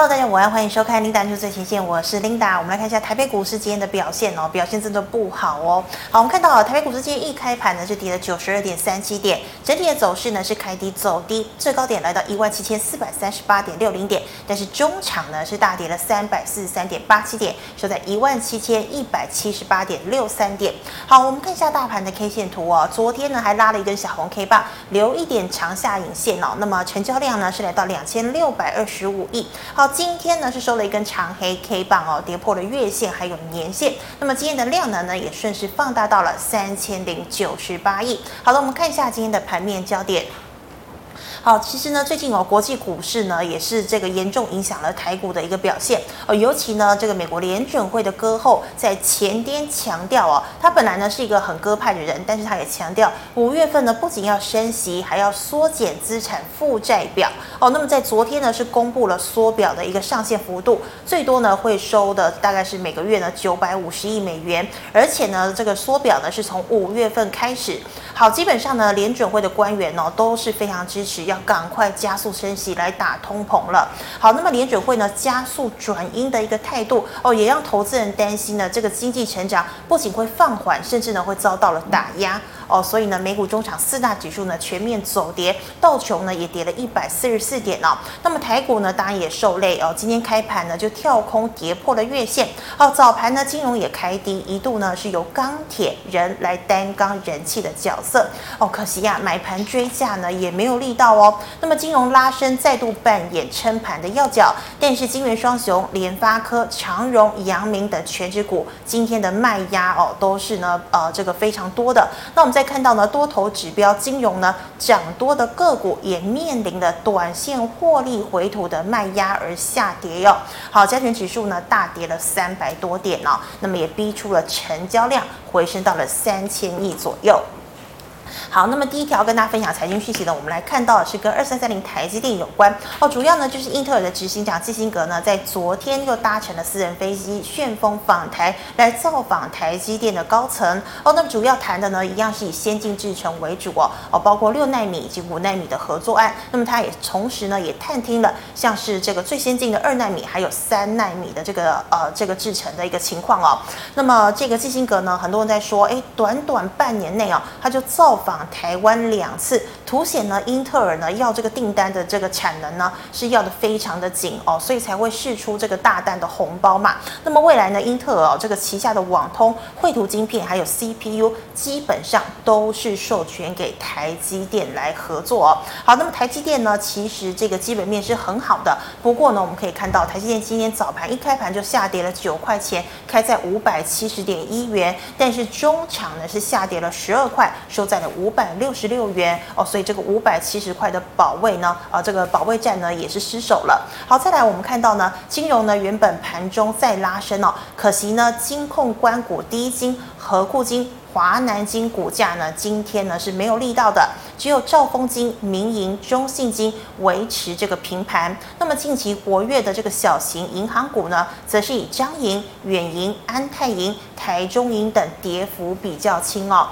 Hello，大家午安，欢迎收看 Linda 最前线，我是 Linda。我们来看一下台北股市今天的表现哦，表现真的不好哦。好，我们看到台北股市今天一开盘呢是跌了九十二点三七点，整体的走势呢是开低走低，最高点来到一万七千四百三十八点六零点，但是中场呢是大跌了三百四十三点八七点，收在一万七千一百七十八点六三点。好，我们看一下大盘的 K 线图哦，昨天呢还拉了一根小红 K 棒，留一点长下影线哦，那么成交量呢是来到两千六百二十五亿。好。今天呢是收了一根长黑 K 棒哦，跌破了月线还有年线。那么今天的量能呢也顺势放大到了三千零九十八亿。好了，我们看一下今天的盘面焦点。哦，其实呢，最近哦，国际股市呢也是这个严重影响了台股的一个表现哦。尤其呢，这个美国联准会的鸽后在前天强调哦，他本来呢是一个很鸽派的人，但是他也强调五月份呢不仅要升息，还要缩减资产负债表哦。那么在昨天呢是公布了缩表的一个上限幅度，最多呢会收的大概是每个月呢九百五十亿美元，而且呢这个缩表呢是从五月份开始。好，基本上呢联准会的官员哦都是非常支持要。赶快加速升息来打通膨了。好，那么联准会呢加速转阴的一个态度哦，也让投资人担心呢，这个经济成长不仅会放缓，甚至呢会遭到了打压。哦，所以呢，美股中场四大指数呢全面走跌，道琼呢也跌了一百四十四点哦。那么台股呢当然也受累哦，今天开盘呢就跳空跌破了月线。哦，早盘呢金融也开低，一度呢是由钢铁人来担纲人气的角色。哦，可惜呀、啊，买盘追价呢也没有力道哦。那么金融拉升再度扮演撑盘的要角，但是金元双雄联发科、长荣、阳明等权值股今天的卖压哦都是呢呃这个非常多的。那我们。再看到呢，多头指标金融呢涨多的个股也面临了短线获利回吐的卖压而下跌哟。好，加权指数呢大跌了三百多点哦，那么也逼出了成交量回升到了三千亿左右。好，那么第一条跟大家分享财经讯息呢，我们来看到的是跟二三三零台积电有关哦，主要呢就是英特尔的执行长基辛格呢，在昨天又搭乘了私人飞机旋风访台，来造访台积电的高层哦。那么主要谈的呢，一样是以先进制程为主哦，哦，包括六纳米以及五纳米的合作案。那么他也同时呢，也探听了像是这个最先进的二纳米，还有三纳米的这个呃这个制程的一个情况哦。那么这个基辛格呢，很多人在说，哎，短短半年内哦，他就造访。台湾两次，凸显呢，英特尔呢要这个订单的这个产能呢是要的非常的紧哦，所以才会释出这个大单的红包嘛。那么未来呢，英特尔哦这个旗下的网通、绘图晶片还有 CPU 基本上都是授权给台积电来合作哦。好，那么台积电呢，其实这个基本面是很好的，不过呢，我们可以看到台积电今天早盘一开盘就下跌了九块钱，开在五百七十点一元，但是中场呢是下跌了十二块，收在了。五百六十六元哦，所以这个五百七十块的保卫呢，啊，这个保卫战呢也是失守了。好，再来我们看到呢，金融呢原本盘中再拉升哦，可惜呢，金控关股第一金、和库金、华南金股价呢今天呢是没有力道的，只有兆丰金、民营、中信金维持这个平盘。那么近期活跃的这个小型银行股呢，则是以彰银、远银、安泰银、台中银等跌幅比较轻哦。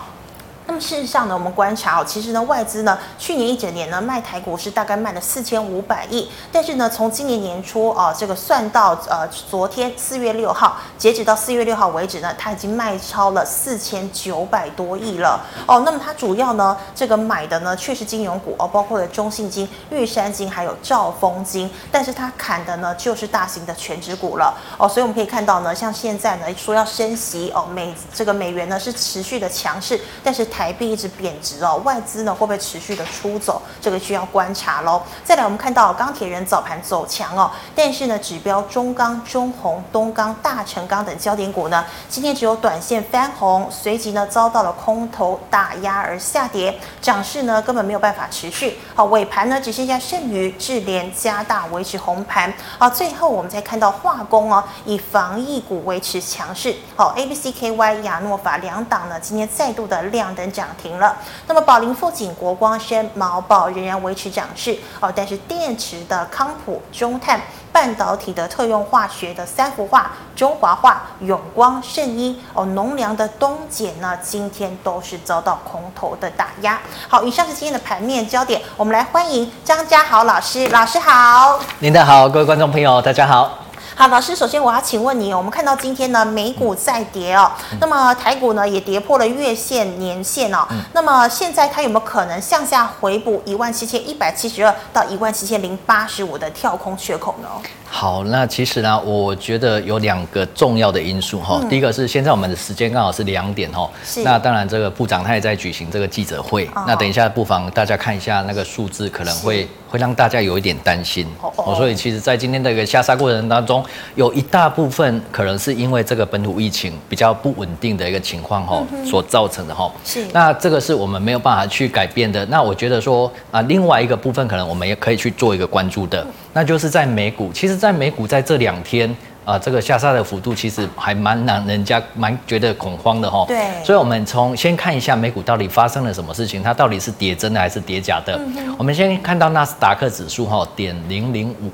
那么事实上呢，我们观察哦，其实呢，外资呢去年一整年呢卖台股是大概卖了四千五百亿，但是呢，从今年年初啊，这个算到呃昨天四月六号，截止到四月六号为止呢，它已经卖超了四千九百多亿了哦。那么它主要呢这个买的呢却是金融股哦，包括了中信金、玉山金还有兆丰金，但是它砍的呢就是大型的权值股了哦。所以我们可以看到呢，像现在呢说要升息哦，美这个美元呢是持续的强势，但是。台币一直贬值哦，外资呢会不会持续的出走？这个需要观察喽。再来，我们看到钢铁人早盘走强哦，但是呢，指标中钢、中红、东钢、大成钢等焦点股呢，今天只有短线翻红，随即呢遭到了空头打压而下跌，涨势呢根本没有办法持续。好，尾盘呢只剩下剩余智联加大维持红盘。好，最后我们再看到化工哦，以防疫股维持强势。好，A B C K Y 亚诺法两档呢，今天再度的亮灯。涨停了。那么宝林、富锦、国光生、毛宝仍然维持涨势哦，但是电池的康普、中碳。半导体的特用化学的三福化、中华化、永光、圣一哦，农粮的东碱呢，今天都是遭到空头的打压。好，以上是今天的盘面焦点，我们来欢迎张家豪老师，老师好。您的好，各位观众朋友，大家好。好，老师，首先我要请问你，我们看到今天呢，美股在跌哦，嗯、那么台股呢也跌破了月线、年线哦，嗯、那么现在它有没有可能向下回补一万七千一百七十二到一万七千零八十五的跳空缺口呢？好，那其实呢，我觉得有两个重要的因素哈。嗯、第一个是现在我们的时间刚好是两点哈，是那当然这个部长他也在举行这个记者会，哦、那等一下不妨大家看一下那个数字，可能会会让大家有一点担心哦，哦。所以其实，在今天的一个下杀过程当中，有一大部分可能是因为这个本土疫情比较不稳定的一个情况哈所造成的哈。是。那这个是我们没有办法去改变的。那我觉得说啊，另外一个部分可能我们也可以去做一个关注的。嗯那就是在美股，其实，在美股在这两天啊、呃，这个下杀的幅度其实还蛮让人家蛮觉得恐慌的哈。对。所以，我们从先看一下美股到底发生了什么事情，它到底是跌真的还是跌假的？嗯、我们先看到纳斯达克指数哈，点零零五。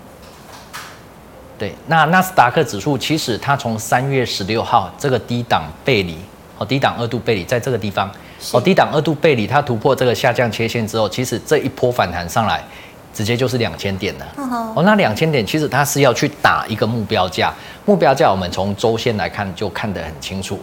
对，那纳斯达克指数其实它从三月十六号这个低档背离哦，低档二度背离在这个地方哦，低档二度背离它突破这个下降切线之后，其实这一波反弹上来。直接就是两千点了。哦，那两千点其实它是要去打一个目标价，目标价我们从周线来看就看得很清楚。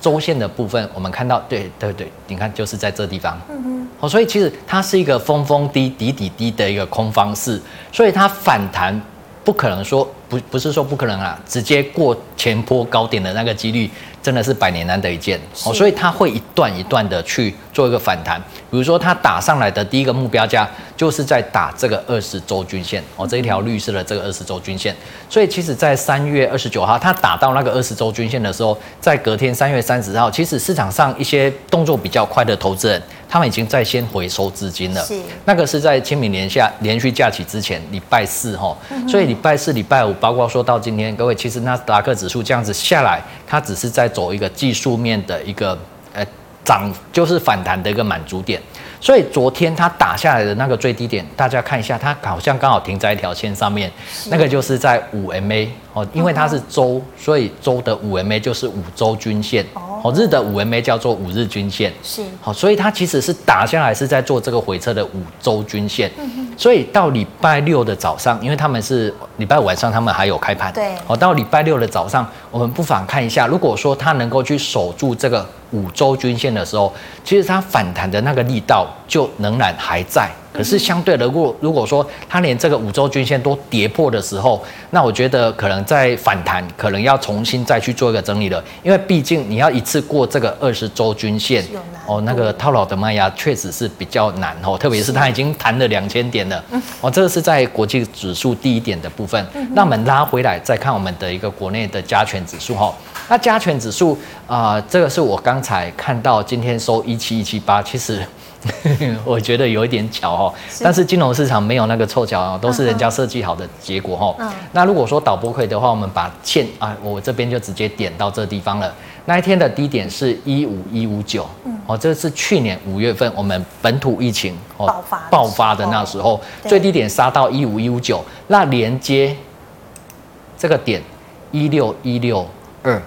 周线的部分我们看到，对对对，你看就是在这地方。嗯嗯。哦，所以其实它是一个峰峰低底底低的一个空方式，所以它反弹不可能说不不是说不可能啊，直接过前坡高点的那个几率。真的是百年难得一见哦，所以它会一段一段的去做一个反弹。比如说，它打上来的第一个目标价就是在打这个二十周均线哦，这一条绿色的这个二十周均线。所以，其实，在三月二十九号它打到那个二十周均线的时候，在隔天三月三十号，其实市场上一些动作比较快的投资人，他们已经在先回收资金了。是，那个是在清明年下连续假期之前，礼拜四哈。所以礼拜四、礼拜五，包括说到今天，各位其实纳斯达克指数这样子下来，它只是在。走一个技术面的一个呃涨，就是反弹的一个满足点，所以昨天它打下来的那个最低点，大家看一下，它好像刚好停在一条线上面，那个就是在五 MA 哦，因为它是周，所以周的五 MA 就是五周均线。哦，日的五 MA 叫做五日均线，是好，所以它其实是打下来是在做这个回撤的五周均线，嗯哼，所以到礼拜六的早上，因为他们是礼拜五晚上他们还有开盘，对，好，到礼拜六的早上，我们不妨看一下，如果说它能够去守住这个五周均线的时候，其实它反弹的那个力道就仍然还在。可是相对的，如果如果说它连这个五周均线都跌破的时候，那我觉得可能在反弹，可能要重新再去做一个整理了。因为毕竟你要一次过这个二十周均线，哦，那个套牢的卖压确实是比较难哦，特别是它已经弹了两千点了，哦，这个是在国际指数低一点的部分。那我们拉回来再看我们的一个国内的加权指数哈，那加权指数啊，这个是我刚才看到今天收一七一七八，其实。我觉得有一点巧哦，但是金融市场没有那个凑巧哦，都是人家设计好的结果哈。嗯、那如果说导播会的话，我们把线啊，我这边就直接点到这地方了。那一天的低点是一五一五九，哦，这是去年五月份我们本土疫情哦爆发爆发的那时候，最低点杀到一五一五九，那连接这个点一六一六二，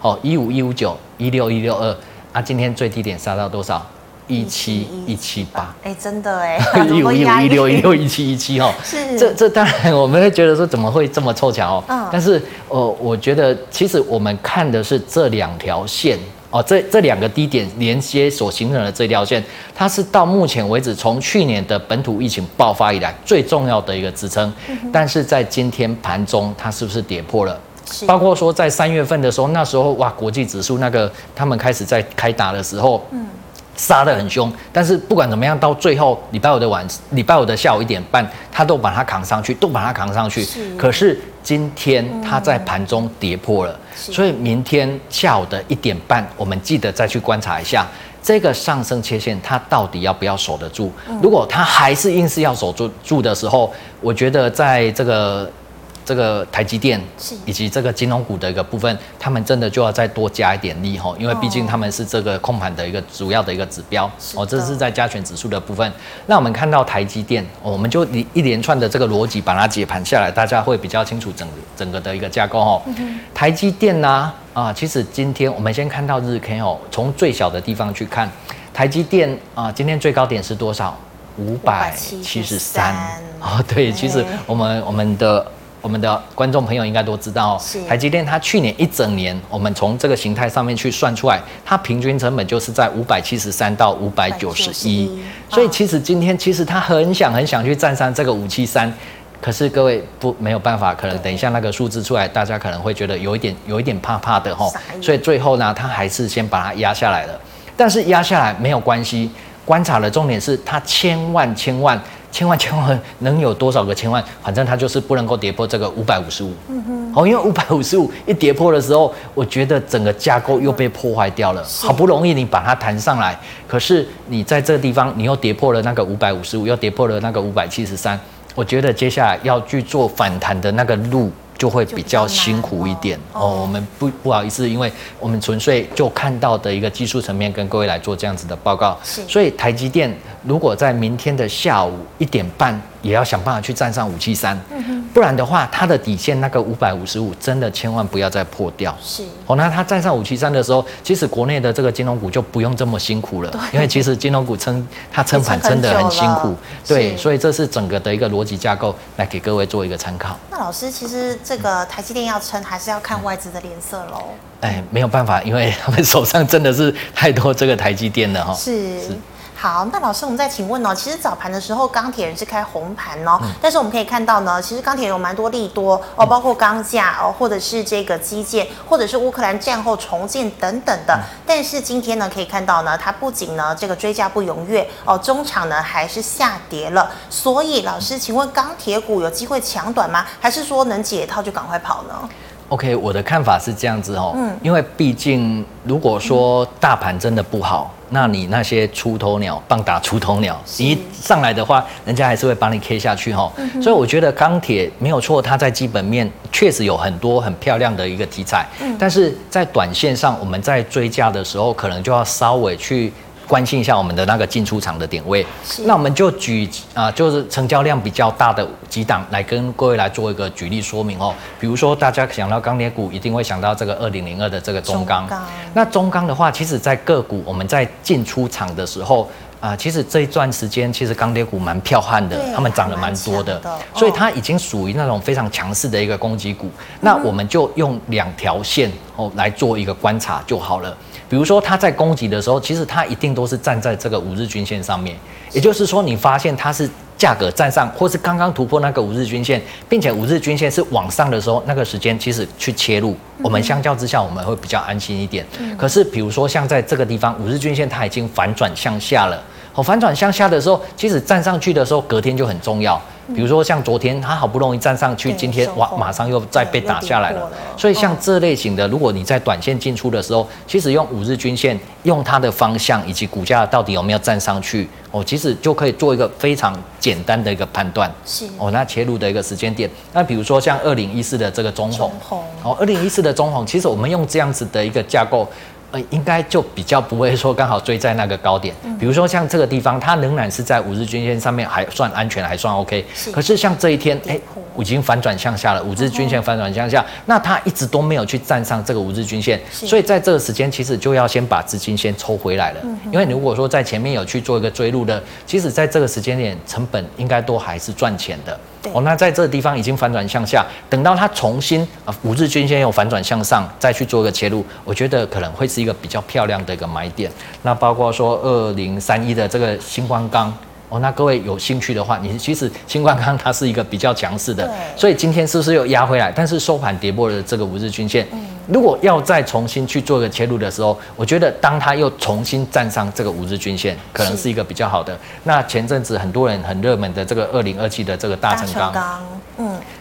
哦，一五一五九一六一六二，啊，今天最低点杀到多少？一七一七八，哎，真的哎，一五一五一六一六一七一七哦，是，这这当然我们会觉得说怎么会这么凑巧哦，嗯，但是呃，我觉得其实我们看的是这两条线哦，这这两个低点连接所形成的这条线，它是到目前为止从去年的本土疫情爆发以来最重要的一个支撑，嗯、但是在今天盘中它是不是跌破了？是，包括说在三月份的时候，那时候哇，国际指数那个他们开始在开打的时候，嗯。杀得很凶，但是不管怎么样，到最后礼拜五的晚，礼拜五的下午一点半，他都把它扛上去，都把它扛上去。是可是今天它在盘中跌破了，嗯、所以明天下午的一点半，我们记得再去观察一下这个上升切线，它到底要不要守得住？嗯、如果它还是硬是要守住住的时候，我觉得在这个。这个台积电以及这个金融股的一个部分，他们真的就要再多加一点力吼，因为毕竟他们是这个控盘的一个主要的一个指标哦，这是在加权指数的部分。那我们看到台积电，我们就一一连串的这个逻辑把它解盘下来，大家会比较清楚整整个的一个架构哦。台积电呢啊，其实今天我们先看到日 K 哦，从最小的地方去看，台积电啊，今天最高点是多少？五百七十三哦，对，其实我们我们的我们的观众朋友应该都知道，台积电它去年一整年，我们从这个形态上面去算出来，它平均成本就是在五百七十三到五百九十一，所以其实今天其实它很想很想去站上这个五七三，可是各位不没有办法，可能等一下那个数字出来，大家可能会觉得有一点有一点怕怕的吼，所以最后呢，它还是先把它压下来了，但是压下来没有关系。观察的重点是，它千万千万千万千万能有多少个千万？反正它就是不能够跌破这个五百五十五。嗯哼。哦，因为五百五十五一跌破的时候，我觉得整个架构又被破坏掉了。好不容易你把它弹上来，可是你在这个地方你又跌破了那个五百五十五，又跌破了那个五百七十三。我觉得接下来要去做反弹的那个路。就会比较辛苦一点哦，哦。我们不不好意思，因为我们纯粹就看到的一个技术层面，跟各位来做这样子的报告。所以台积电如果在明天的下午一点半。也要想办法去站上五七三，不然的话，它的底线那个五百五十五，真的千万不要再破掉。是哦，那它站上五七三的时候，其实国内的这个金融股就不用这么辛苦了，因为其实金融股撑它撑盘真的很辛苦。对，所以这是整个的一个逻辑架构，来给各位做一个参考。那老师，其实这个台积电要撑，还是要看外资的脸色喽？哎，没有办法，因为他们手上真的是太多这个台积电了哈。是。是好，那老师，我们再请问哦，其实早盘的时候钢铁人是开红盘哦，嗯、但是我们可以看到呢，其实钢铁人有蛮多利多哦，包括钢价哦，或者是这个基建，或者是乌克兰战后重建等等的。嗯、但是今天呢，可以看到呢，它不仅呢这个追价不踊跃哦，中场呢还是下跌了。所以老师，请问钢铁股有机会抢短吗？还是说能解套就赶快跑呢？OK，我的看法是这样子哦，嗯，因为毕竟如果说大盘真的不好，嗯、那你那些出头鸟棒打出头鸟，你一上来的话，人家还是会把你 K 下去哈。嗯、所以我觉得钢铁没有错，它在基本面确实有很多很漂亮的一个题材，嗯，但是在短线上，我们在追价的时候，可能就要稍微去。关心一下我们的那个进出场的点位，是那我们就举啊、呃，就是成交量比较大的几档来跟各位来做一个举例说明哦。比如说，大家想到钢铁股，一定会想到这个二零零二的这个中钢。中那中钢的话，其实在个股我们在进出场的时候啊、呃，其实这一段时间其实钢铁股蛮彪悍的，他们涨了蛮多的，的所以它已经属于那种非常强势的一个攻击股。嗯、那我们就用两条线哦来做一个观察就好了。比如说，它在攻击的时候，其实它一定都是站在这个五日均线上面。也就是说，你发现它是价格站上，或是刚刚突破那个五日均线，并且五日均线是往上的时候，那个时间其实去切入，我们相较之下我们会比较安心一点。可是，比如说像在这个地方，五日均线它已经反转向下了。好，反转向下的时候，其实站上去的时候，隔天就很重要。比如说像昨天，它好不容易站上去，今天哇，马上又再被打下来了。所以像这类型的，如果你在短线进出的时候，其实用五日均线，用它的方向以及股价到底有没有站上去，哦，其实就可以做一个非常简单的一个判断。是哦，那切入的一个时间点。那比如说像二零一四的这个中红，哦，二零一四的中红，其实我们用这样子的一个架构。呃，应该就比较不会说刚好追在那个高点。比如说像这个地方，它仍然是在五日均线上面，还算安全，还算 OK。可是像这一天，哎，已经反转向下了，五日均线反转向下，那它一直都没有去站上这个五日均线，所以在这个时间，其实就要先把资金先抽回来了。因为如果说在前面有去做一个追入的，其实在这个时间点，成本应该都还是赚钱的。哦，那在这个地方已经反转向下，等到它重新啊五日均线又反转向上，再去做一个切入，我觉得可能会是一个比较漂亮的一个买点。那包括说二零三一的这个星光钢。哦，那各位有兴趣的话，你其实新冠康它是一个比较强势的，所以今天是不是又压回来？但是收盘跌破了这个五日均线。嗯、如果要再重新去做一个切入的时候，我觉得当它又重新站上这个五日均线，可能是一个比较好的。那前阵子很多人很热门的这个二零二七的这个大成钢，嗯。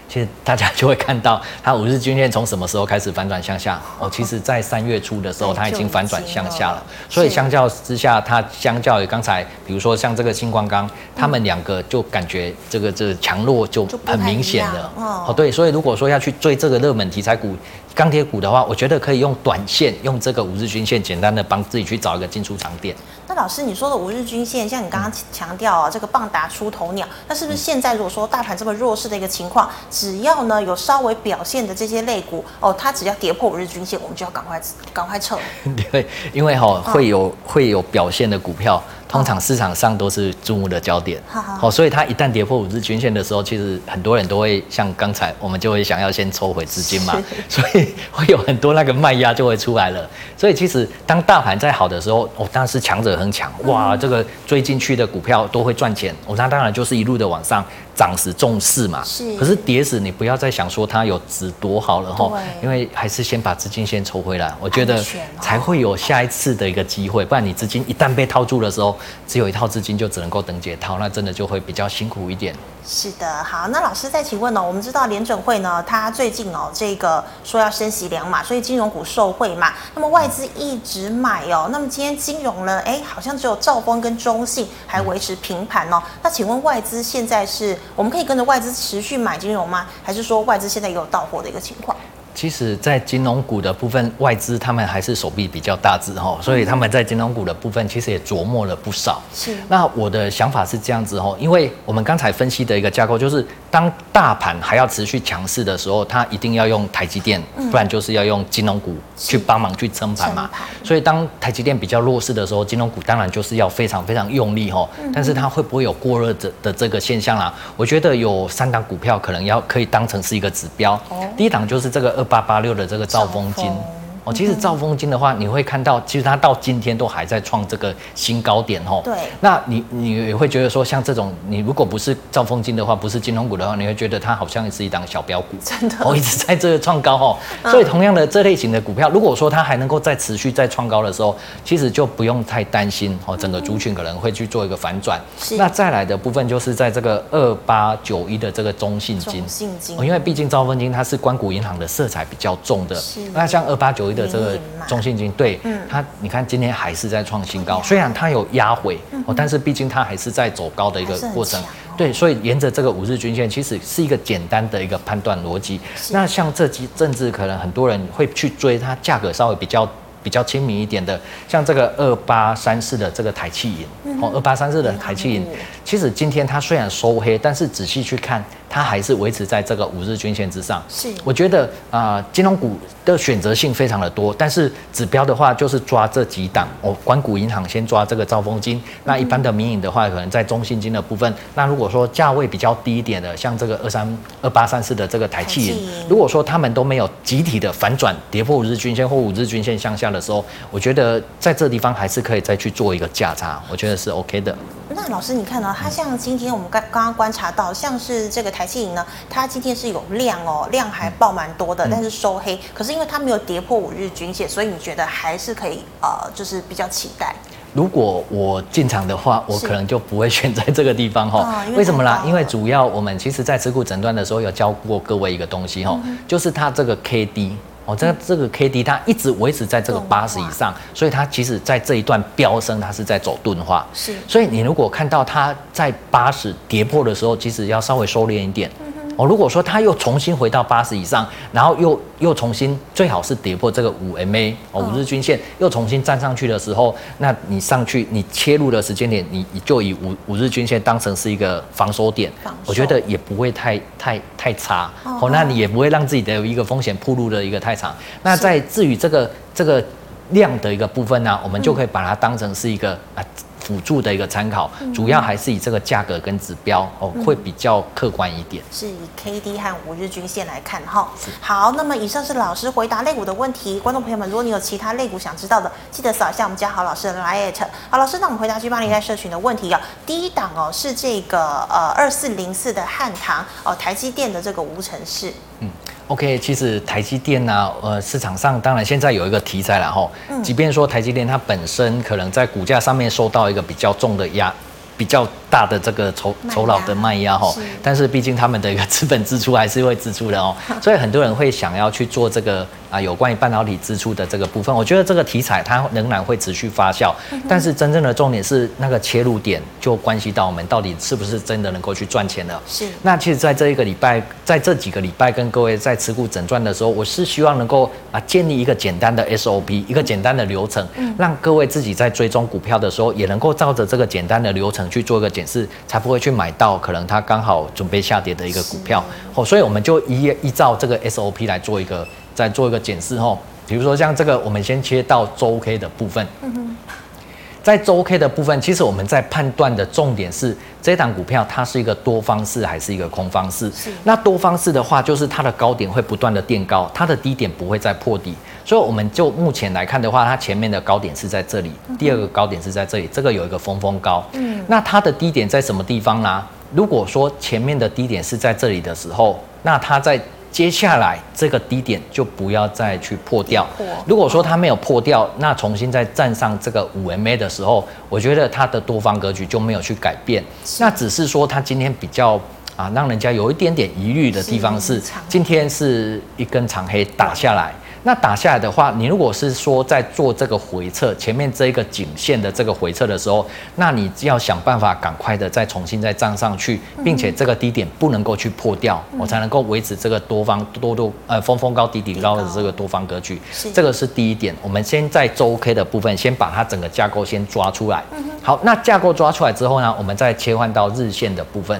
其实大家就会看到它五日均线从什么时候开始反转向下？哦，其实在三月初的时候，它已经反转向下了。所以相较之下，它相较于刚才，比如说像这个新光钢，他们两个就感觉这个这个强弱就很明显了。哦，对，所以如果说要去追这个热门题材股。钢铁股的话，我觉得可以用短线，用这个五日均线，简单的帮自己去找一个进出场点。那老师，你说的五日均线，像你刚刚强调啊，这个棒打出头鸟，那是不是现在如果说大盘这么弱势的一个情况，只要呢有稍微表现的这些类股哦，它只要跌破五日均线，我们就要赶快赶快撤。对，因为哈、哦、会有会有表现的股票。通常市场上都是注目的焦点，好，所以它一旦跌破五日均线的时候，其实很多人都会像刚才我们就会想要先抽回资金嘛，所以会有很多那个卖压就会出来了。所以其实当大盘在好的时候，哦，当然是强者恒强，哇，这个追进去的股票都会赚钱，哦，那当然就是一路的往上。涨时重视嘛，是。可是跌时你不要再想说它有值多好了哈，因为还是先把资金先抽回来，我觉得才会有下一次的一个机会。不然你资金一旦被套住的时候，只有一套资金就只能够等解套，那真的就会比较辛苦一点。是的，好，那老师再请问呢？我们知道联准会呢，它最近哦，这个说要升息两码，所以金融股受惠嘛。那么外资一直买哦，那么今天金融呢，哎，好像只有兆丰跟中信还维持平盘哦。那请问外资现在是？我们可以跟着外资持续买金融吗？还是说外资现在也有到货的一个情况？其实，在金融股的部分，外资他们还是手臂比较大只哈，所以他们在金融股的部分其实也琢磨了不少。是。那我的想法是这样子哈，因为我们刚才分析的一个架构就是，当大盘还要持续强势的时候，它一定要用台积电，不然就是要用金融股去帮忙去撑盘嘛。所以当台积电比较弱势的时候，金融股当然就是要非常非常用力哈。但是它会不会有过热的的这个现象啦？我觉得有三档股票可能要可以当成是一个指标。哦第一档就是这个二。八八六的这个造风金。哦，其实兆丰金的话，你会看到，其实它到今天都还在创这个新高点哦。对。那你你也会觉得说，像这种，你如果不是兆丰金的话，不是金融股的话，你会觉得它好像是一档小标股。真的。哦，一直在这个创高哦。所以同样的这类型的股票，如果说它还能够再持续再创高的时候，其实就不用太担心哦，整个族群可能会去做一个反转。是。那再来的部分就是在这个二八九一的这个中信金。中信金。因为毕竟兆丰金它是关谷银行的色彩比较重的。是。那像二八九一的这个中信金，对，嗯，它你看今天还是在创新高，虽然它有压回哦，但是毕竟它还是在走高的一个过程，对，所以沿着这个五日均线，其实是一个简单的一个判断逻辑。那像这几政治，可能很多人会去追它，价格稍微比较比较亲民一点的，像这个二八三四的这个台气银，哦，二八三四的台气银，其实今天它虽然收黑，但是仔细去看。它还是维持在这个五日均线之上。是，我觉得啊、呃，金融股的选择性非常的多，但是指标的话就是抓这几档。哦，官股银行先抓这个兆丰金，那一般的民营的话，可能在中信金的部分。那如果说价位比较低一点的，像这个二三二八三四的这个台气银，如果说他们都没有集体的反转，跌破五日均线或五日均线向下的时候，我觉得在这地方还是可以再去做一个价差，我觉得是 OK 的。那老师，你看呢？它像今天我们刚刚刚观察到，像是这个台气银呢，它今天是有量哦，量还爆蛮多的，但是收黑。可是因为它没有跌破五日均线，所以你觉得还是可以呃，就是比较期待。如果我进场的话，我可能就不会选在这个地方哈。为什么啦？因为主要我们其实在持股诊断的时候有教过各位一个东西哈，就是它这个 K D。哦，这这个 K D 它一直维持在这个八十以上，所以它其实在这一段飙升，它是在走钝化。是，所以你如果看到它在八十跌破的时候，其实要稍微收敛一点。哦，如果说它又重新回到八十以上，然后又又重新最好是跌破这个五 MA 哦五日均线，又重新站上去的时候，那你上去你切入的时间点，你你就以五五日均线当成是一个防守点，我觉得也不会太太太差哦，那你也不会让自己的一个风险暴露的一个太长。那在至于这个这个量的一个部分呢，我们就可以把它当成是一个啊。辅助的一个参考，主要还是以这个价格跟指标哦，会比较客观一点。是以 K D 和五日均线来看哈。好，那么以上是老师回答类股的问题。观众朋友们，如果你有其他类股想知道的，记得扫一下我们家豪老师的 LINE。好，老师，那我们回答 G80 在社群的问题啊。第一档哦是这个呃二四零四的汉唐哦，台积电的这个无尘室。嗯。OK，其实台积电呢、啊，呃，市场上当然现在有一个题材了哈。即便说台积电它本身可能在股价上面受到一个比较重的压比较大的这个酬酬劳的卖压哈，但是毕竟他们的一个资本支出还是会支出的哦，所以很多人会想要去做这个啊，有关于半导体支出的这个部分。我觉得这个题材它仍然会持续发酵，但是真正的重点是那个切入点就关系到我们到底是不是真的能够去赚钱了。是。那其实在这一个礼拜，在这几个礼拜跟各位在持股诊断的时候，我是希望能够啊建立一个简单的 SOP，一个简单的流程，让各位自己在追踪股票的时候也能够照着这个简单的流程去做一个。检视才不会去买到可能它刚好准备下跌的一个股票哦，所以我们就依依照这个 SOP 来做一个再做一个检视哦。比如说像这个，我们先切到周 K 的部分。在周 K 的部分，其实我们在判断的重点是这档股票它是一个多方式还是一个空方式。那多方式的话，就是它的高点会不断的垫高，它的低点不会再破底。所以我们就目前来看的话，它前面的高点是在这里，第二个高点是在这里，这个有一个峰峰高。嗯，那它的低点在什么地方呢？如果说前面的低点是在这里的时候，那它在。接下来这个低点就不要再去破掉。如果说它没有破掉，那重新再站上这个五 MA 的时候，我觉得它的多方格局就没有去改变。那只是说它今天比较啊，让人家有一点点疑虑的地方是，今天是一根长黑打下来。那打下来的话，你如果是说在做这个回撤，前面这一个颈线的这个回撤的时候，那你要想办法赶快的再重新再站上去，并且这个低点不能够去破掉，我才能够维持这个多方多多呃峰峰高低底高的这个多方格局。这个是第一点。我们先在周 K 的部分，先把它整个架构先抓出来。好，那架构抓出来之后呢，我们再切换到日线的部分。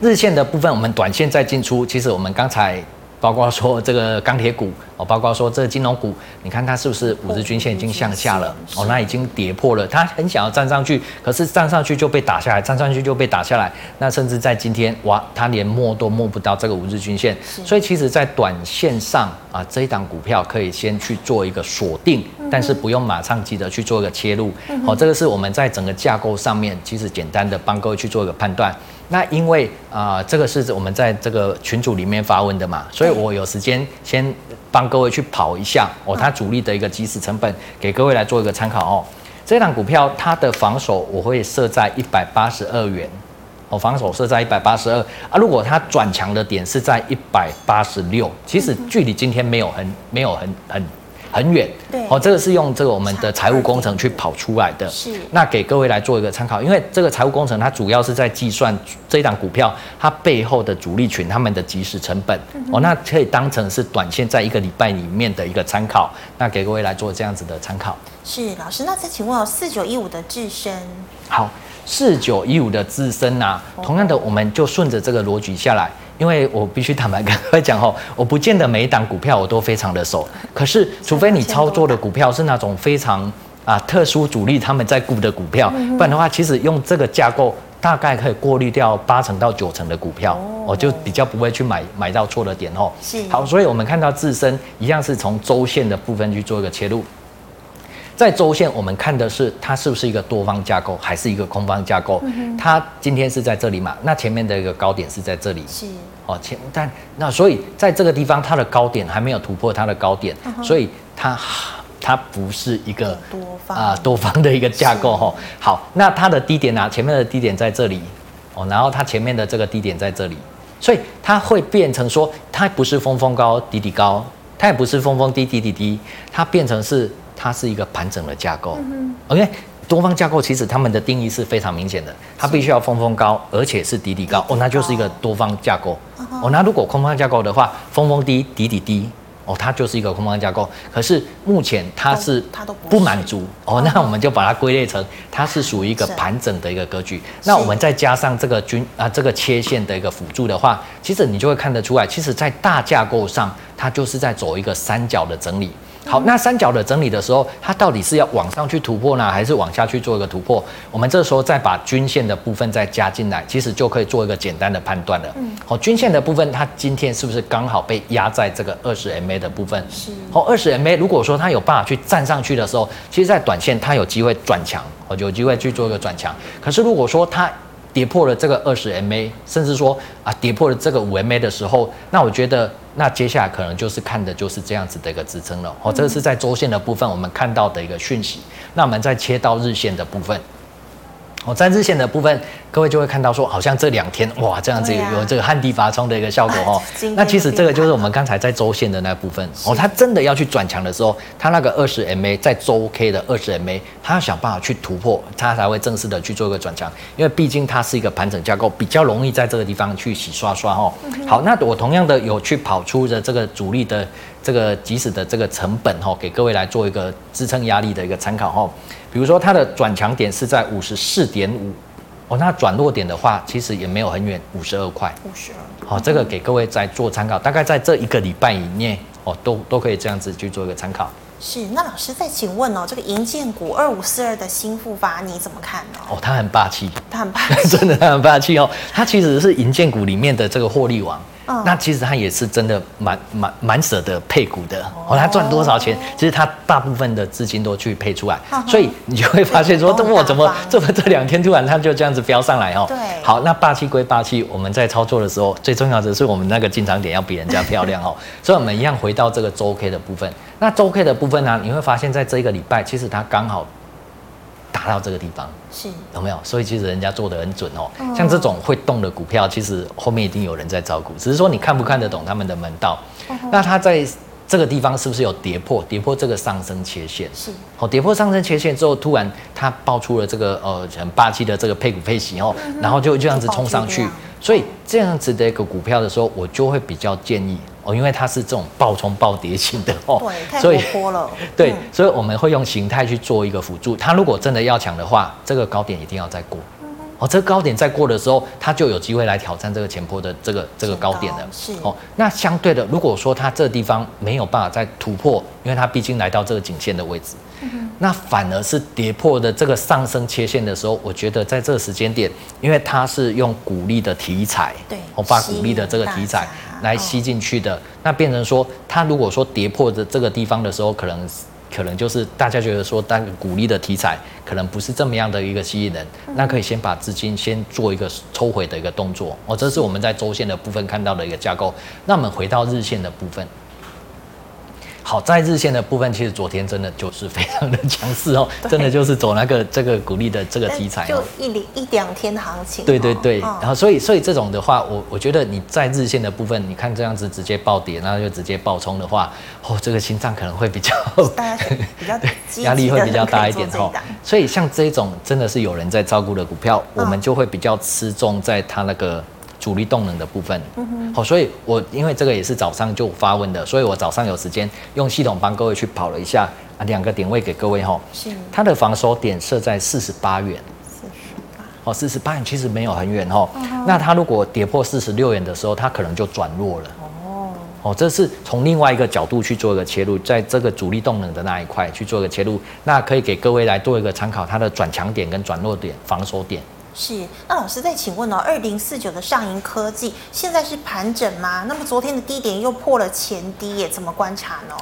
日线的部分，我们短线再进出。其实我们刚才。包括说这个钢铁股哦，包括说这个金融股，你看它是不是五日均线已经向下了哦？那已经跌破了，它很想要站上去，可是站上去就被打下来，站上去就被打下来。那甚至在今天，哇，它连摸都摸不到这个五日均线。所以其实，在短线上啊，这一档股票可以先去做一个锁定，但是不用马上急着去做一个切入。好，这个是我们在整个架构上面，其实简单的帮各位去做一个判断。那因为啊、呃，这个是我们在这个群组里面发问的嘛，所以我有时间先帮各位去跑一下哦，它主力的一个即时成本，给各位来做一个参考哦。这档股票它的防守我会设在一百八十二元，哦，防守设在一百八十二啊。如果它转强的点是在一百八十六，其实距离今天没有很没有很很。很远，对，哦，这个是用这个我们的财务工程去跑出来的，是。那给各位来做一个参考，因为这个财务工程它主要是在计算这一档股票它背后的主力群他们的即时成本，哦，那可以当成是短线在一个礼拜里面的一个参考，那给各位来做这样子的参考。是老师，那再请问哦，四九一五的智伸，好，四九一五的自身呐，同样的我们就顺着这个逻辑下来。因为我必须坦白跟各位讲吼，我不见得每一档股票我都非常的熟，可是除非你操作的股票是那种非常啊特殊主力他们在估的股票，不然的话，其实用这个架构大概可以过滤掉八成到九成的股票，我就比较不会去买买到错的点哦。是好，所以我们看到自身一样是从周线的部分去做一个切入。在周线，我们看的是它是不是一个多方架构，还是一个空方架构？它今天是在这里嘛？那前面的一个高点是在这里。是哦，前但那所以在这个地方，它的高点还没有突破它的高点，所以它它不是一个多方啊多方的一个架构哈。好，那它的低点呢？前面的低点在这里哦，然后它前面的这个低点在这里，所以它会变成说，它不是峰峰高底底高，它也不是峰峰低底底低，它变成是。它是一个盘整的架构，OK，多方架构其实他们的定义是非常明显的，它必须要峰峰高，而且是底底高，哦，那就是一个多方架构，哦，那如果空方架构的话，峰峰低，底底低，哦，它就是一个空方架构。可是目前它是不满足，哦，那我们就把它归类成它是属于一个盘整的一个格局。那我们再加上这个均啊这个切线的一个辅助的话，其实你就会看得出来，其实在大架构上，它就是在走一个三角的整理。好，那三角的整理的时候，它到底是要往上去突破呢，还是往下去做一个突破？我们这时候再把均线的部分再加进来，其实就可以做一个简单的判断了。嗯，好，均线的部分，它今天是不是刚好被压在这个二十 MA 的部分？是。好，二十 MA 如果说它有办法去站上去的时候，其实在短线它有机会转强，哦，有机会去做一个转强。可是如果说它跌破了这个二十 MA，甚至说啊跌破了这个五 MA 的时候，那我觉得那接下来可能就是看的就是这样子的一个支撑了。哦，这个是在周线的部分我们看到的一个讯息。那我们再切到日线的部分。哦，在日线的部分，各位就会看到说，好像这两天哇，这样子有有这个旱地拔葱的一个效果哦。那其实这个就是我们刚才在周线的那部分哦，它真的要去转强的时候，它那个二十 MA 在周 K 的二十 MA，它要想办法去突破，它才会正式的去做一个转强。因为毕竟它是一个盘整架构，比较容易在这个地方去洗刷刷哦。好，那我同样的有去跑出的这个主力的这个即时的这个成本哈，给各位来做一个支撑压力的一个参考哈。比如说它的转强点是在五十四点五，哦，那转弱点的话，其实也没有很远，五十二块。五十二。好，这个给各位再做参考，大概在这一个礼拜以内，哦，都都可以这样子去做一个参考。是，那老师再请问哦，这个银建股二五四二的新复发你怎么看呢？哦，它很霸气，它很霸气，真的它很霸气哦，它其实是银建股里面的这个获利王。那其实他也是真的蛮蛮蛮舍得配股的。哦，他赚多少钱，其实他大部分的资金都去配出来，所以你就会发现说，我怎么这么这两天突然他就这样子飙上来哦？对，好，那霸气归霸气，我们在操作的时候，最重要的是我们那个进场点要比人家漂亮哦，所以我们一样回到这个周 K 的部分，那周 K 的部分呢，你会发现在这一个礼拜，其实它刚好。达到这个地方是有没有？所以其实人家做的很准哦。像这种会动的股票，其实后面一定有人在照顾，只是说你看不看得懂他们的门道。那它在这个地方是不是有跌破？跌破这个上升切线是。哦，跌破上升切线之后，突然它爆出了这个呃很霸气的这个配股配息哦，然后就这样子冲上去。所以这样子的一个股票的时候，我就会比较建议。哦，因为它是这种暴冲暴跌型的哦，对，太活泼了。对，所以我们会用形态去做一个辅助。它如果真的要抢的话，这个高点一定要再过。哦，这个高点再过的时候，它就有机会来挑战这个前坡的这个这个高点了。是哦，那相对的，如果说它这个地方没有办法再突破，因为它毕竟来到这个颈线的位置，那反而是跌破的这个上升切线的时候，我觉得在这个时间点，因为它是用鼓励的题材，对，我把鼓励的这个题材。来吸进去的，那变成说，它如果说跌破的这个地方的时候，可能可能就是大家觉得说，当鼓励的题材可能不是这么样的一个吸引人，那可以先把资金先做一个抽回的一个动作哦，这是我们在周线的部分看到的一个架构。那我们回到日线的部分。好，在日线的部分，其实昨天真的就是非常的强势哦，真的就是走那个这个股利的这个题材，就一两一两天的行情。对对对，然后所以所以这种的话，我我觉得你在日线的部分，你看这样子直接暴跌，然后就直接暴冲的话，哦，这个心脏可能会比较大家比较 压力会比较大一点哦。所以像这种真的是有人在照顾的股票，我们就会比较吃重在它那个。主力动能的部分，好、所以我因为这个也是早上就发问的，所以我早上有时间用系统帮各位去跑了一下啊，两个点位给各位哈，是。它的防守点设在四十八元，四十八，哦，四十八元其实没有很远哈，嗯、那它如果跌破四十六元的时候，它可能就转弱了，哦，哦，这是从另外一个角度去做一个切入，在这个主力动能的那一块去做一个切入，那可以给各位来做一个参考，它的转强点跟转弱点、防守点。是，那老师再请问哦，二零四九的上银科技现在是盘整吗？那么昨天的低点又破了前低耶，怎么观察呢？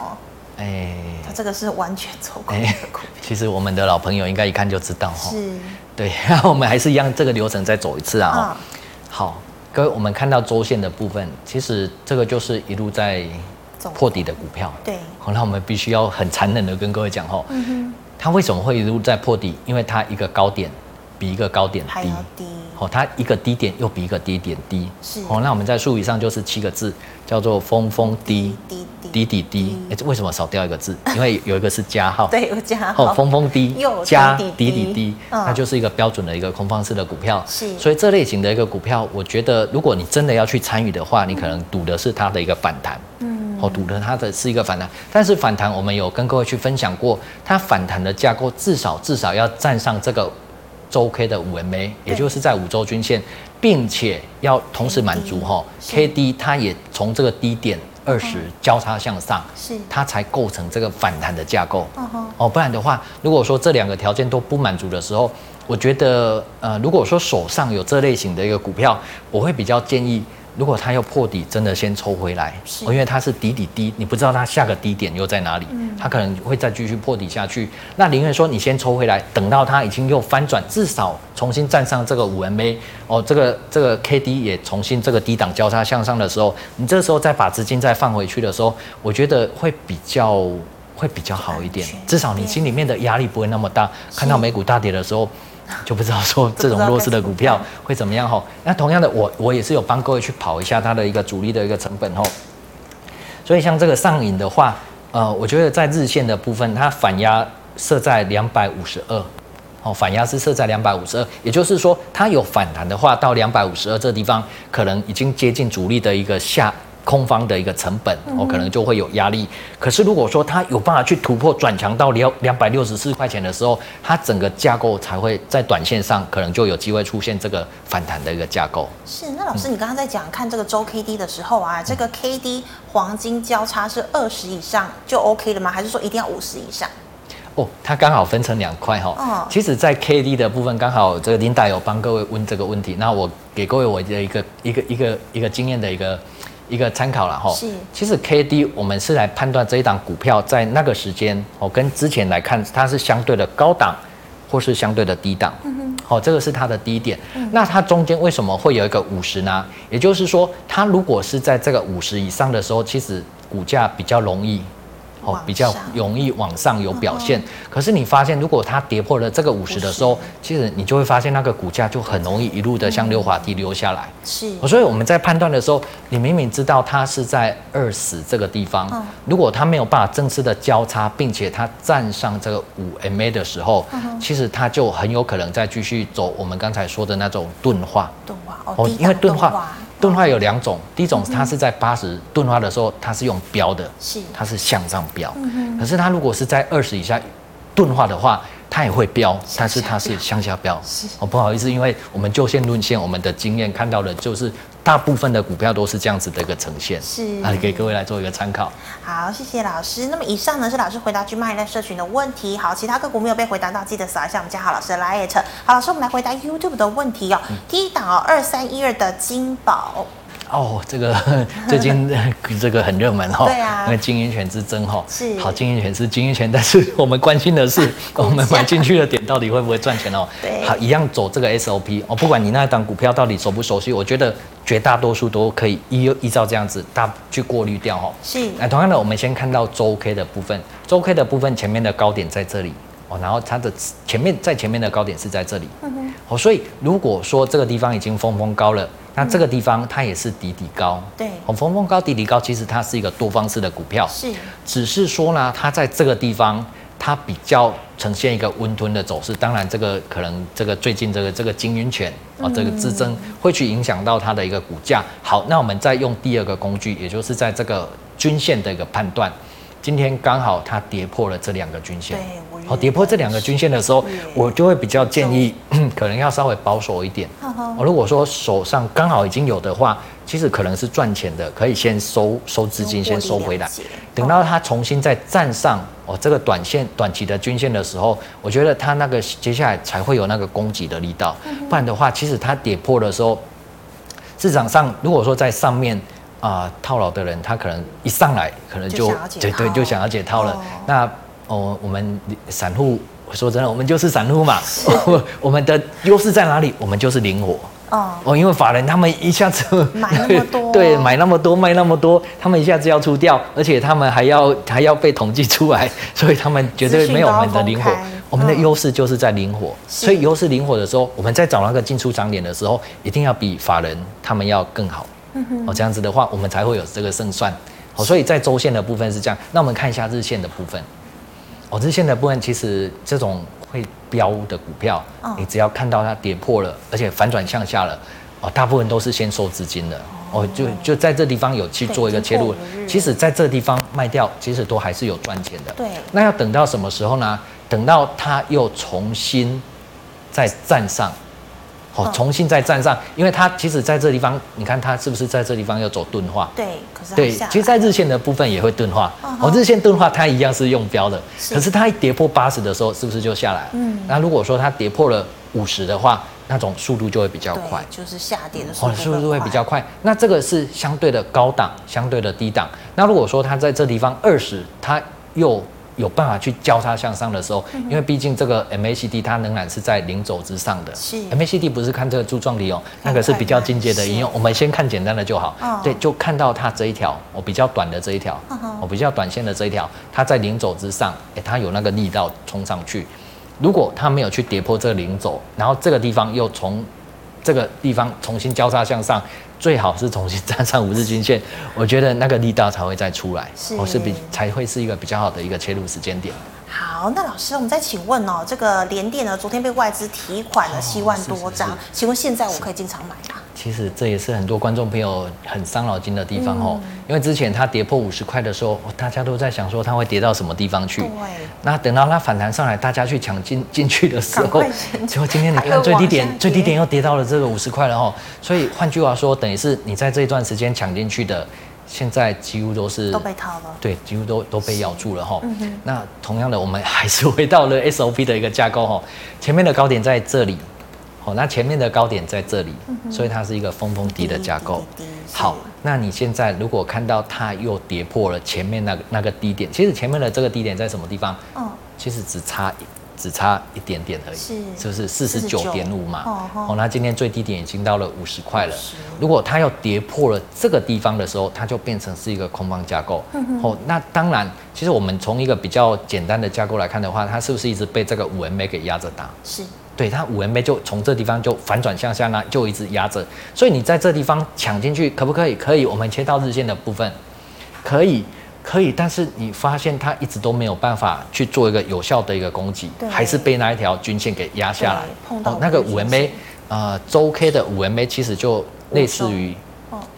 哎、欸，它这个是完全走空的、欸。其实我们的老朋友应该一看就知道哈。是，对，我们还是一样这个流程再走一次啊。嗯、好，各位，我们看到周线的部分，其实这个就是一路在破底的股票。对，好，那我们必须要很残忍的跟各位讲哈，嗯哼，它为什么会一路在破底？因为它一个高点。比一个高点低，低，哦，它一个低点又比一个低点低，是，哦，那我们在术语上就是七个字，叫做峰峰低。低低低。低，哎，这为什么少掉一个字？因为有一个是加 号，对，有加号，哦，峰峰低加低低。低，它就是一个标准的一个空方式的股票，是，所以这类型的一个股票，我觉得如果你真的要去参与的话，你可能赌的是它的一个反弹，嗯，哦，赌的它的是一个反弹，但是反弹我们有跟各位去分享过，它反弹的架构至少至少要站上这个。周 K 的五 MA，也就是在五周均线，并且要同时满足哈 KD，它也从这个低点二十交叉向上，是它才构成这个反弹的架构。哦，不然的话，如果说这两个条件都不满足的时候，我觉得呃，如果说手上有这类型的一个股票，我会比较建议。如果它要破底，真的先抽回来，是因为它是底底低，你不知道它下个低点又在哪里，嗯、它可能会再继续破底下去。那宁愿说你先抽回来，等到它已经又翻转，至少重新站上这个五 MA 哦，这个这个 KD 也重新这个低档交叉向上的时候，你这时候再把资金再放回去的时候，我觉得会比较会比较好一点，至少你心里面的压力不会那么大。看到美股大跌的时候。就不知道说这种弱势的股票会怎么样哈。那同样的，我我也是有帮各位去跑一下它的一个主力的一个成本吼。所以像这个上影的话，呃，我觉得在日线的部分，它反压设在两百五十二，哦，反压是设在两百五十二，也就是说它有反弹的话，到两百五十二这地方，可能已经接近主力的一个下。空方的一个成本，我可能就会有压力。可是如果说它有办法去突破转强到两两百六十四块钱的时候，它整个架构才会在短线上可能就有机会出现这个反弹的一个架构。是，那老师，你刚刚在讲看这个周 K D 的时候啊，这个 K D 黄金交叉是二十以上就 OK 了吗？还是说一定要五十以上？哦，它刚好分成两块哈。哦。其实，在 K D 的部分，刚好这个琳达有帮各位问这个问题，那我给各位我的一个一个一个一个经验的一个。一个参考了哈，是，其实 K D 我们是来判断这一档股票在那个时间哦，跟之前来看它是相对的高档，或是相对的低档，嗯哼，好，这个是它的低点。嗯、那它中间为什么会有一个五十呢？也就是说，它如果是在这个五十以上的时候，其实股价比较容易。哦，比较容易往上有表现，可是你发现，如果它跌破了这个五十的时候，其实你就会发现那个股价就很容易一路的像溜滑梯溜下来。是，所以我们在判断的时候，你明明知道它是在二十这个地方，如果它没有办法正式的交叉，并且它站上这个五 MA 的时候，其实它就很有可能再继续走我们刚才说的那种钝化。钝化哦，因为钝化。钝化有两种，第一种它是在八十钝化的时候，它是用标的，是它是向上标。可是它如果是在二十以下钝化的话，它也会飙，但是它是向下飙。哦，不好意思，因为我们就线论线，我们的经验看到的就是。大部分的股票都是这样子的一个呈现，是啊，给各位来做一个参考。好，谢谢老师。那么以上呢是老师回答 GMoney 在社群的问题。好，其他个股没有被回答到，记得扫一下我们家好老师的 Lite。好，老师，我们来回答 YouTube 的问题哦。嗯、第一档哦，二三一二的金宝。哦，这个 最近 这个很热门哈，对啊，因为经营权之争哈，是好，经营权是经营权，但是我们关心的是我们买进去的点到底会不会赚钱哦？对，好，一样走这个 SOP 哦，不管你那档股票到底熟不熟悉，我觉得绝大多数都可以依依照这样子大去过滤掉哈。是，那同样的，我们先看到周 K 的部分，周 K 的部分前面的高点在这里哦，然后它的前面在前面的高点是在这里，嗯所以如果说这个地方已经峰峰高了。那这个地方它也是底底高，对，红峰峰高底底高，其实它是一个多方式的股票，是，只是说呢，它在这个地方它比较呈现一个温吞的走势。当然，这个可能这个最近这个这个经营权啊，这个之争会去影响到它的一个股价。好，那我们再用第二个工具，也就是在这个均线的一个判断。今天刚好它跌破了这两个均线，对，好，跌破这两个均线的时候，我就会比较建议，可能要稍微保守一点。我如果说手上刚好已经有的话，其实可能是赚钱的，可以先收收资金，先收回来。等到它重新再站上哦这个短线短期的均线的时候，我觉得它那个接下来才会有那个攻击的力道。不然的话，其实它跌破的时候，市场上如果说在上面啊、呃、套牢的人，他可能一上来可能就对对就想要解套了。哦那哦我们散户。说真的，我们就是散户嘛，我们的优势在哪里？我们就是灵活哦。哦，因为法人他们一下子买那么多，对，买那么多卖那么多，他们一下子要出掉，而且他们还要还要被统计出来，所以他们绝对没有我们的灵活。我们的优势就是在灵活，所以优势灵活的时候，我们在找那个进出场点的时候，一定要比法人他们要更好。哦，这样子的话，我们才会有这个胜算。哦，所以在周线的部分是这样，那我们看一下日线的部分。哦，日线的部分其实这种会飙的股票，哦、你只要看到它跌破了，而且反转向下了，哦，大部分都是先收资金的，哦，哦就就在这地方有去做一个切入，其实在这地方卖掉，其实都还是有赚钱的。对，那要等到什么时候呢？等到它又重新再站上。哦，重新再站上，因为它其实在这地方，你看它是不是在这地方要走钝化？对，可是对，其实，在日线的部分也会钝化。哦，日线钝化它一样是用标的，可是它一跌破八十的时候，是不是就下来？嗯，那如果说它跌破了五十的话，那种速度就会比较快，就是下跌的速度，速度会比较快。那这个是相对的高档，相对的低档。那如果说它在这地方二十，它又有办法去交叉向上的时候，因为毕竟这个 MACD 它仍然是在零轴之上的。是 MACD 不是看这个柱状体哦，那个是比较进阶的应用。我们先看简单的就好。对，就看到它这一条，我比较短的这一条，我比较短线的这一条，它在零轴之上，哎，它有那个力道冲上去。如果它没有去跌破这个零轴，然后这个地方又从这个地方重新交叉向上，最好是重新站上五日均线，我觉得那个力道才会再出来，是，是比才会是一个比较好的一个切入时间点。好，那老师，我们再请问哦，这个联电呢，昨天被外资提款了七万多张，哦，请问现在我可以进场买吗？其实这也是很多观众朋友很伤脑筋的地方哦，嗯、因为之前它跌破五十块的时候，大家都在想说它会跌到什么地方去。对。那等到它反弹上来，大家去抢进 进去的时候，结果今天你看最低点，最低点又跌到了这个五十块了哦。所以换句话说，等于是你在这一段时间抢进去的。现在几乎都是都被套了，对，几乎都都被咬住了哈。嗯、那同样的，我们还是回到了 SOP 的一个架构哈。前面的高点在这里，好，那前面的高点在这里，嗯、所以它是一个峰峰低的架构。好，那你现在如果看到它又跌破了前面那个那个低点，其实前面的这个低点在什么地方？哦、其实只差一。只差一点点而已，是，是不是四十九点五嘛？哦，哦，那今天最低点已经到了五十块了。如果它要跌破了这个地方的时候，它就变成是一个空方架构。嗯、哦，那当然，其实我们从一个比较简单的架构来看的话，它是不是一直被这个五 MA 给压着打？是，对，它五 MA 就从这地方就反转向下呢，就一直压着。所以你在这地方抢进去可不可以？可以，我们切到日线的部分，可以。可以，但是你发现它一直都没有办法去做一个有效的一个攻击，还是被那一条均线给压下来。碰到、哦、那个五 MA，呃，周 K 的五 MA 其实就类似于，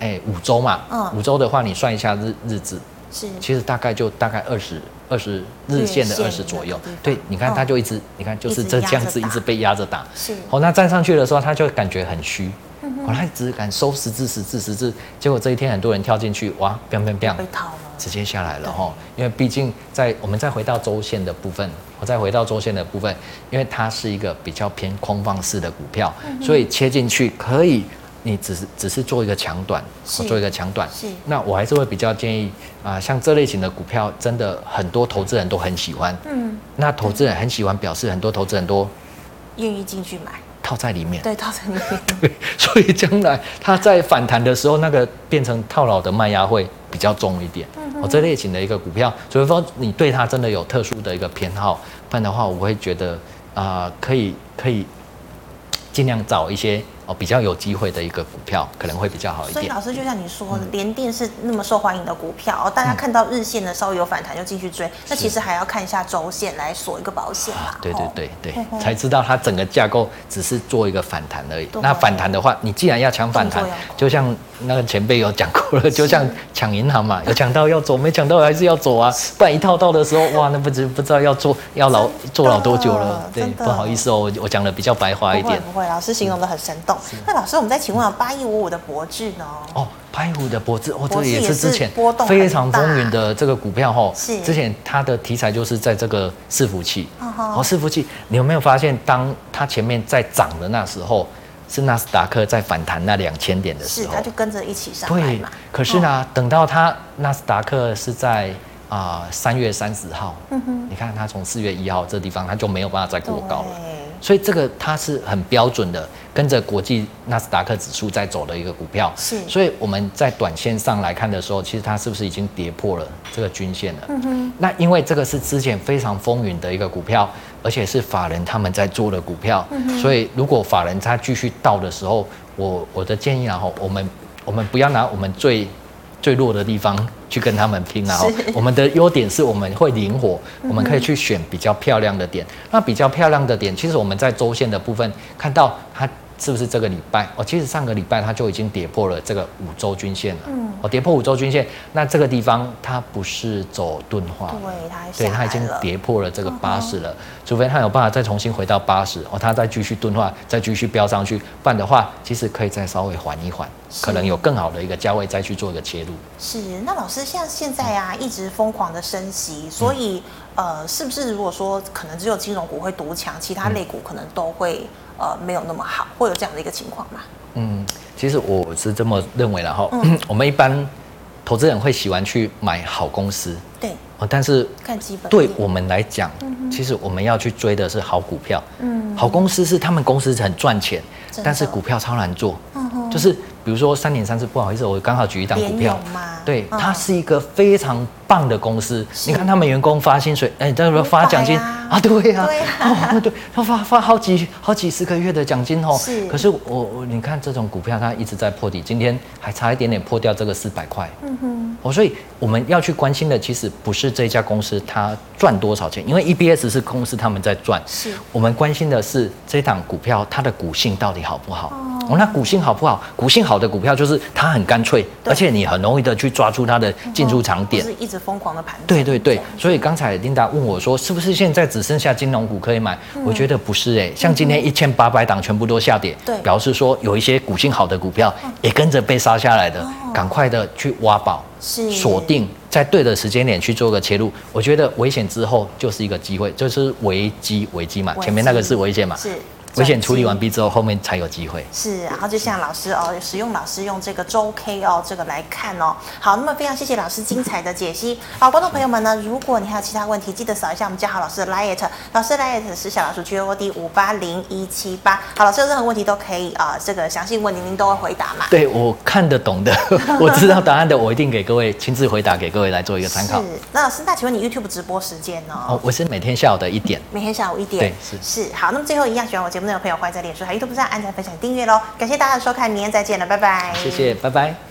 哎，五周嘛。五周的话，你算一下日日子，是，其实大概就大概二十二十日线的二十左右。对，你看它就一直，你看就是这这样子一直被压着打。是。哦，那站上去的时候，它就感觉很虚。哦，它只敢收十字十字十字，结果这一天很多人跳进去，哇，biang biang biang，被套了。直接下来了哈，因为毕竟在我们再回到周线的部分，我再回到周线的部分，因为它是一个比较偏空方式的股票，所以切进去可以，你只是只是做一个强短，我做一个强短。是，那我还是会比较建议啊，像这类型的股票，真的很多投资人都很喜欢。嗯，那投资人很喜欢，表示很多投资人都愿意进去买。套在里面，对，套在里面。对，所以将来它在反弹的时候，那个变成套牢的卖压会比较重一点。嗯哼，我这类型的一个股票，所以说你对它真的有特殊的一个偏好，不然的话，我会觉得啊、呃，可以可以尽量找一些。比较有机会的一个股票可能会比较好一点。所以老师就像你说，联电是那么受欢迎的股票，嗯、大家看到日线呢稍微有反弹就进去追，嗯、那其实还要看一下周线来锁一个保险嘛。对对对对，才知道它整个架构只是做一个反弹而已。那反弹的话，你既然要抢反弹，就像那个前辈有讲过了，就像抢银行嘛，有抢到要走，没抢到还是要走啊。不然一套到的时候，哇，那不知不知道要做要老的做老多久了。对，不好意思哦，我我讲的比较白话一点。不会，不会，老师形容的很生动。那老师，我们再请问啊，八一五五的博智呢？哦，八一五的博智，哦，这也是之前非常风云的这个股票哈。是，之前它的题材就是在这个伺服器。哦，伺服器，你有没有发现，当它前面在涨的那时候，是纳斯达克在反弹那两千点的时候，是，它就跟着一起上来嘛。对，可是呢，等到它纳斯达克是在啊三月三十号，嗯哼，你看它从四月一号这地方，它就没有办法再过高了。所以这个它是很标准的，跟着国际纳斯达克指数在走的一个股票。是，所以我们在短线上来看的时候，其实它是不是已经跌破了这个均线了？嗯哼。那因为这个是之前非常风云的一个股票，而且是法人他们在做的股票，嗯。所以如果法人他继续倒的时候，我我的建议然后我们我们不要拿我们最最弱的地方去跟他们拼，然后我们的优点是我们会灵活，我们可以去选比较漂亮的点。那比较漂亮的点，其实我们在周线的部分看到它。是不是这个礼拜？哦，其实上个礼拜它就已经跌破了这个五周均线了。嗯，哦，跌破五周均线，那这个地方它不是走钝化，对，它对，它已经跌破了这个八十了。嗯、除非它有办法再重新回到八十，哦，它再继续钝化，再继续飙上去，不然的话，其实可以再稍微缓一缓，可能有更好的一个价位再去做一个切入。是，那老师像现在啊，一直疯狂的升息，所以、嗯、呃，是不是如果说可能只有金融股会独强，其他类股可能都会？呃，没有那么好，会有这样的一个情况吗？嗯，其实我是这么认为的哈。嗯，我们一般投资人会喜欢去买好公司，对。哦，但是看基本，对我们来讲，嗯、其实我们要去追的是好股票。嗯，好公司是他们公司很赚钱，但是股票超难做。嗯哼，就是比如说三点三四，不好意思，我刚好举一档股票，对，嗯、它是一个非常棒的公司。你看他们员工发薪水，哎，这个发奖金啊，啊，对呀、啊，对、啊哦，对，他发发好几好几十个月的奖金哦。是。可是我我你看这种股票，它一直在破底，今天还差一点点破掉这个四百块。嗯哼。哦，所以我们要去关心的，其实不是这家公司它赚多少钱，因为 EBS 是公司他们在赚。是。我们关心的是这档股票它的股性到底好不好？哦，那股性好不好？股性好的股票就是它很干脆，而且你很容易的去抓住它的进出场点。是一直疯狂的盘。对对对，所以刚才琳达问我说，是不是现在只剩下金融股可以买？嗯、我觉得不是哎、欸，像今天一千八百档全部都下跌，对，表示说有一些股性好的股票也跟着被杀下来的，赶、哦、快的去挖宝，是。锁定在对的时间点去做个切入。我觉得危险之后就是一个机会，就是危机危机嘛，前面那个是危险嘛，是。危险处理完毕之后，后面才有机会。是，然后就像老师哦，使用老师用这个周 K 哦，这个来看哦。好，那么非常谢谢老师精彩的解析。好，观众朋友们呢，如果你还有其他问题，记得扫一下我们嘉豪老师的 liet，老师 liet 是小老鼠 G O D 五八零一七八。好，老师有任何问题都可以啊、呃，这个详细问您，您都会回答嘛。对，我看得懂的，我知道答案的，我一定给各位亲自回答，给各位来做一个参考。是，那老师，那请问你 YouTube 直播时间呢？哦，我是每天下午的一点。每天下午一点。对，是是。好，那么最后一样，喜欢我节目内容朋友，欢迎在脸书还有 YouTube 上按赞、分享、订阅喽！感谢大家的收看，明天再见了，拜拜。谢谢，拜拜。